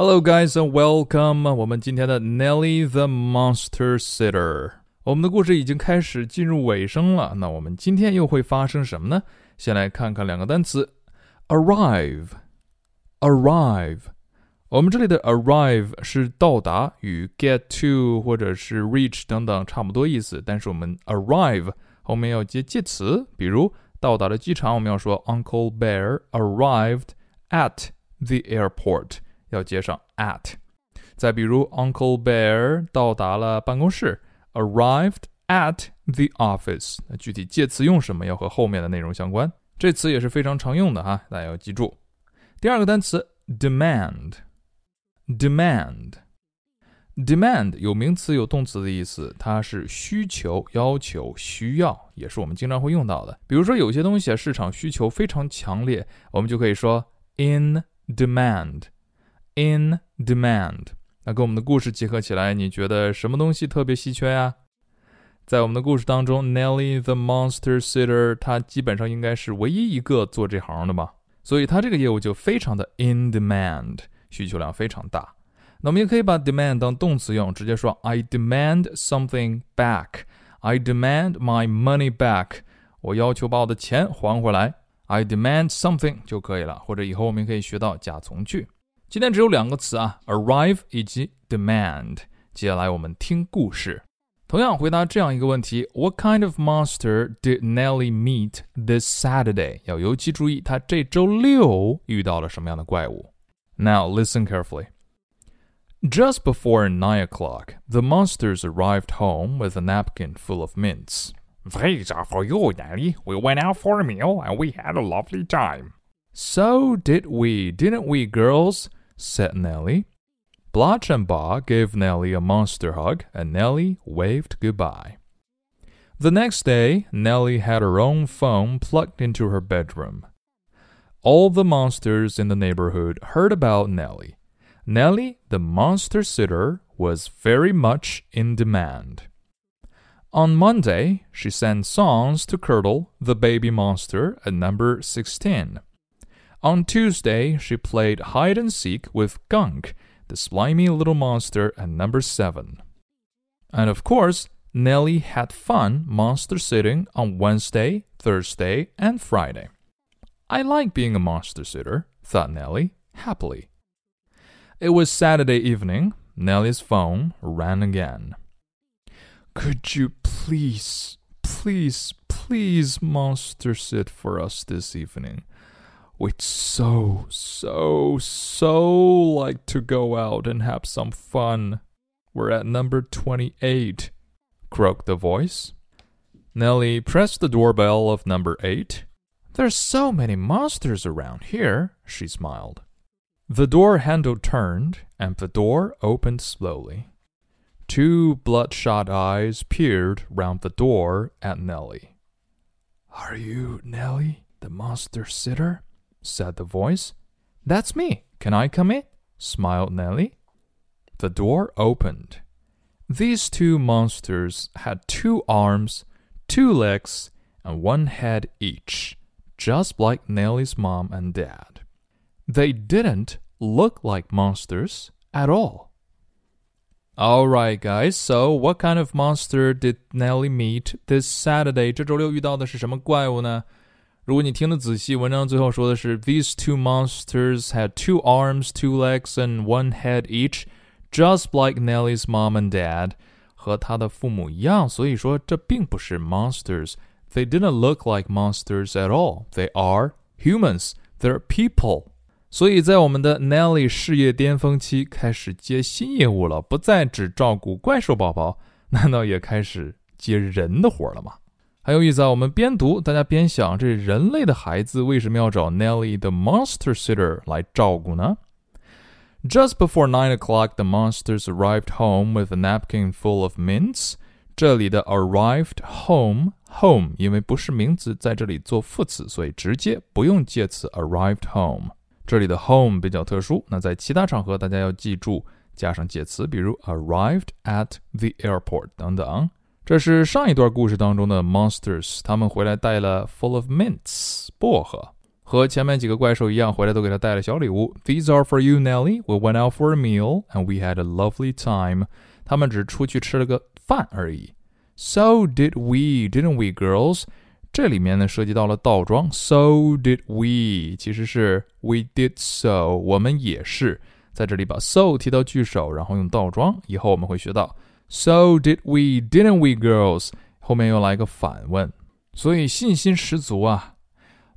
Hello, guys, and welcome. 我们今天的 Nelly the Monster Sitter，我们的故事已经开始进入尾声了。那我们今天又会发生什么呢？先来看看两个单词：arrive，arrive。我们这里的 arrive 是到达，与 get to 或者是 reach 等等差不多意思。但是我们 arrive 后面要接介词，比如到达了机场，我们要说 Uncle Bear arrived at the airport。 要接上 at。再比如，Uncle Bear 到达了办公室，arrived at the office。那具体介词用什么，要和后面的内容相关。这词也是非常常用的哈，大家要记住。第二个单词 demand，demand，demand 有名词有动词的意思，它是需求、要求、需要，也是我们经常会用到的。比如说，有些东西啊，市场需求非常强烈，我们就可以说 in demand。In demand，那跟我们的故事结合起来，你觉得什么东西特别稀缺呀？在我们的故事当中，Nelly the Monster Sitter，他基本上应该是唯一一个做这行的吧，所以他这个业务就非常的 in demand，需求量非常大。那我们也可以把 demand 当动词用，直接说 I demand something back，I demand my money back，我要求把我的钱还回来，I demand something 就可以了。或者以后我们可以学到假从句。今天只有两个词啊，arrive 以及 demand。接下来我们听故事。同样回答这样一个问题：What kind of monster did Nelly meet this Saturday？要尤其注意，他这周六遇到了什么样的怪物。Now listen carefully. Just before nine o'clock, the monsters arrived home with a napkin full of mints. These are for you, Nelly. We went out for a meal and we had a lovely time. So did we, didn't we, girls? Said Nelly. Blotch and Bog gave Nelly a monster hug, and Nelly waved goodbye. The next day, Nelly had her own phone plugged into her bedroom. All the monsters in the neighborhood heard about Nelly. Nelly, the monster sitter, was very much in demand. On Monday, she sang songs to Curdle, the baby monster, at number 16. On Tuesday, she played hide and seek with Gunk, the slimy little monster at number 7. And of course, Nelly had fun monster sitting on Wednesday, Thursday, and Friday. I like being a monster sitter, thought Nelly, happily. It was Saturday evening. Nelly's phone rang again. Could you please, please, please monster sit for us this evening? We'd so, so, so like to go out and have some fun. We're at number 28, croaked the voice. Nelly pressed the doorbell of number 8. There's so many monsters around here, she smiled. The door handle turned, and the door opened slowly. Two bloodshot eyes peered round the door at Nelly. Are you Nelly, the monster sitter? said the voice. That's me. Can I come in? smiled Nelly. The door opened. These two monsters had two arms, two legs, and one head each, just like Nelly's mom and dad. They didn't look like monsters at all. Alright, guys. So, what kind of monster did Nelly meet this Saturday? 这周六遇到的是什么怪物呢？如果你听得仔细，文章最后说的是 These two monsters had two arms, two legs, and one head each, just like Nellie's mom and dad，和他的父母一样。所以说这并不是 monsters。They didn't look like monsters at all. They are humans. They're people. 所以在我们的 Nellie 事业巅峰期开始接新业务了，不再只照顾怪兽宝宝，难道也开始接人的活了吗？ 很有意思啊！我们边读，大家边想，这人类的孩子为什么要找 Nelly the Monster Sitter 来照顾呢？Just before nine o'clock, the monsters arrived home with a napkin full of mints. 这里的 arrived home home 因为不是名词，在这里做副词，所以直接不用介词 arrived home。这里的 home 比较特殊，那在其他场合大家要记住加上介词，比如 arrived at the airport 等等。这是上一段故事当中的 monsters，他们回来带了 full of mints 薄荷。 和前面几个怪兽一样，回来都给他带了小礼物。These are for you, Nelly. We went out for a meal and we had a lovely time. 他们只出去吃了个饭而已。So did we, didn't we, girls? 这里面呢涉及到了倒装，So did we，其实是 We did so，我们也是。在这里把 so 提到句首，然后用倒装。以后我们会学到 so did we, didn't we, girls？后面又来一个反问，所以信心十足啊。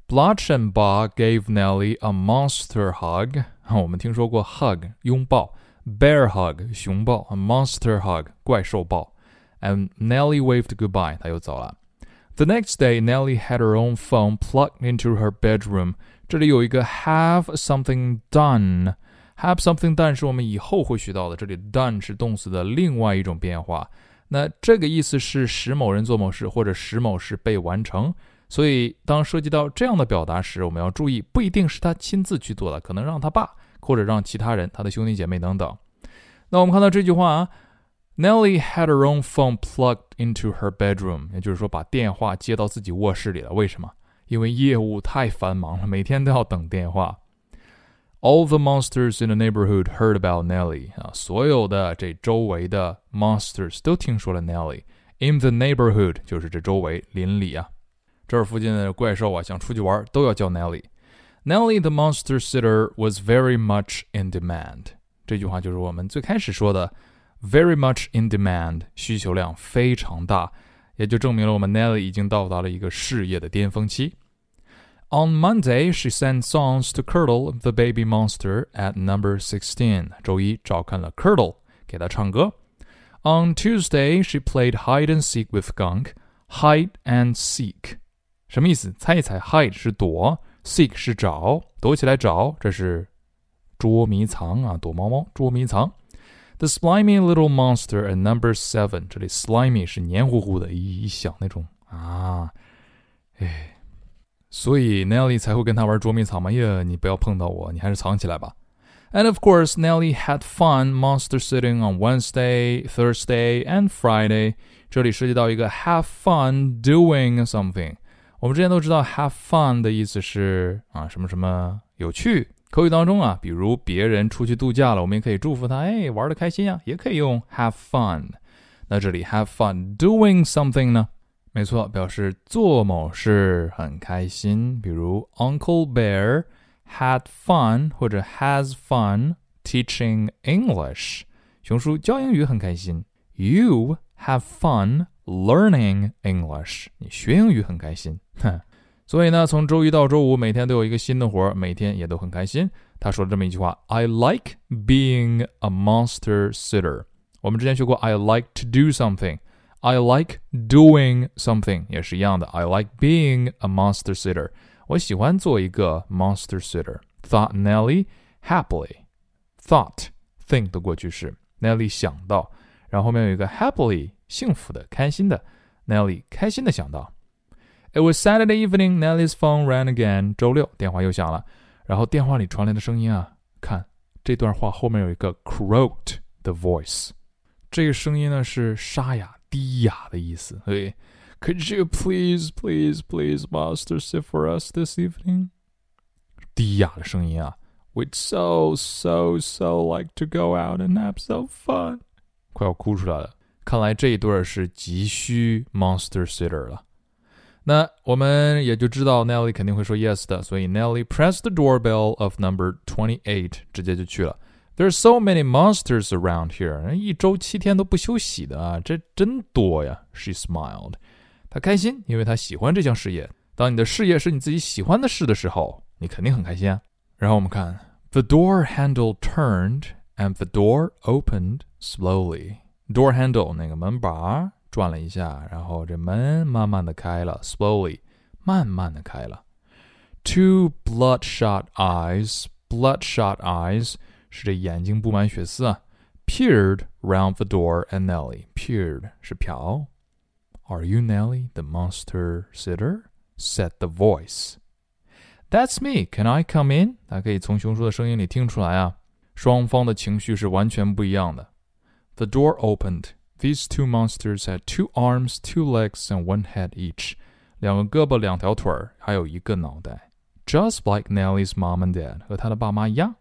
Blotch and Bog gave Nelly a monster hug。我们听说过 hug 拥抱，bear hug 熊抱，a monster hug 怪兽抱。And Nelly waved goodbye，她又走了。The next day, Nelly had her own phone plugged into her bedroom。这里有一个 have something done。Have something done 是我们以后会学到的，这里 done 是动词的另外一种变化。那这个意思是使某人做某事，或者使某事被完成。所以，当涉及到这样的表达时，我们要注意，不一定是他亲自去做的，可能让他爸或者让其他人、他的兄弟姐妹等等。那我们看到这句话啊，Nelly had her own phone plugged into her bedroom，也就是说把电话接到自己卧室里了。为什么？因为业务太繁忙了，每天都要等电话。All the monsters in the neighborhood heard about Nelly 啊，所有的这周围的 monsters 都听说了 Nelly。In the neighborhood 就是这周围邻里啊。这儿附近的怪兽啊，想出去玩都要叫 Nelly。Nelly the monster sitter was very much in demand。这句话就是我们最开始说的 very much in demand，需求量非常大，也就证明了我们 Nelly 已经到达了一个事业的巅峰期。 On Monday, she sang songs to Curdle, the baby monster, at number sixteen. 周一照看了 Curdle，给他唱歌。On Tuesday, she played hide and seek with Gunk. Hide and seek 什么意思？猜一猜，hide 是躲，seek 是找，躲起来找，这是捉迷藏啊，躲猫猫，捉迷藏。The slimy little monster at number seven，这里 slimy 是黏糊糊的，一一想那种啊，哎， 所以 Nelly 才会跟他玩捉迷藏嘛，耶，你不要碰到我，你还是藏起来吧。And of course, Nelly had fun monster sitting on Wednesday, Thursday, and Friday。这里涉及到一个 have fun doing something。我们之前都知道，have fun 的意思是啊什么什么有趣。口语当中啊，比如别人出去度假了，我们也可以祝福他，哎，玩的开心呀，也可以用 have fun。那这里 have fun doing something 呢？ 没错，表示做某事很开心。比如 Uncle Bear had fun 或者 has fun teaching English。熊叔教英语很开心。You have fun。Learning English，你学英语很开心，哼。所以呢，从周一到周五，每天都有一个新的活儿，每天也都很开心。他说了这么一句话：“I like being a monster sitter。”我们之前学过，I like to do something something，I like doing something，也是一样的。I like being a monster sitter。我喜欢做一个 monster sitter。Thought Nelly happily。Thought think 的过去式，Nelly 想到，然后后面有一个 happily。幸福的、开心的，Nelly 开心的想到。It was Saturday evening. Nelly's phone rang again. 周六，电话又响了。然后电话里传来的声音啊，看这段话后面有一个 croaked 的 voice，这个声音呢是沙哑、 低哑的意思。所以，Could you please, please, please, master sit for us this evening？低哑的声音啊，We'd so, so, so like to go out and have some fun。快要哭出来了。看来这一对儿是急需 monster sitter 了。那我们也就知道 Nelly 肯定会说 yes 的，所以 Nelly pressed the doorbell of number twenty eight，直接就去了。 There's so many monsters around here，一周七天都不休息的啊，这真多呀。She smiled，她开心，因为她喜欢这项事业。当你的事业是你自己喜欢的事的时候，你肯定很开心啊。然后我们看，the door handle turned and the door opened slowly。door handle 那个门把转了一下，然后这门慢慢的开了，slowly 慢慢的开了。Two bloodshot eyes, bloodshot eyes 是这眼睛布满血丝啊。Peered round the door at Nelly. Peered 是瞟。Are you Nelly, the monster sitter? said the voice. That's me. Can I come in? 大家可以从熊叔的声音里听出来啊，双方的情绪是完全不一样的。The door opened. These two monsters had two arms, two legs, and one head each. 两个胳膊，两条腿儿，还有一个脑袋。Just like Nelly's mom and dad. dad，和她的爸妈一样。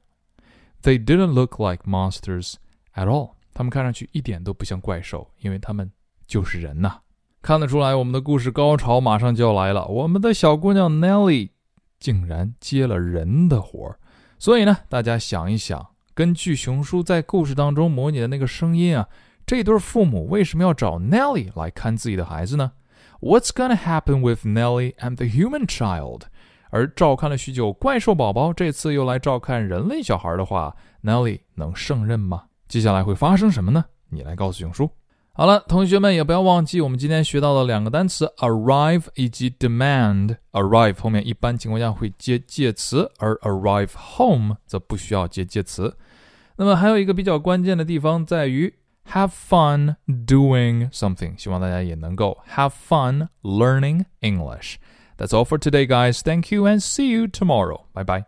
They didn't look like monsters at all。他们看上去一点都不像怪兽，因为他们就是人呐。看得出来，我们的故事高潮马上就要来了。我们的小姑娘 Nelly 竟然接了人的活儿。所以呢，大家想一想，根据熊叔在故事当中模拟的那个声音啊，这对父母为什么要找 Nelly 来看自己的孩子呢？What's gonna happen with Nellie and the human child？而照看了许久怪兽宝宝，这次又来照看人类小孩的话，Nelly 能胜任吗？接下来会发生什么呢？你来告诉熊叔。好了，同学们也不要忘记，我们今天学到的两个单词 arrive 以及 demand。arrive 后面一般情况下会接介词，而 arrive home 则不需要接介词。那么还有一个比较关键的地方在于 have fun doing something，希望大家也能够 have fun learning English。That's all for today, guys. Thank you and see you tomorrow. Bye bye.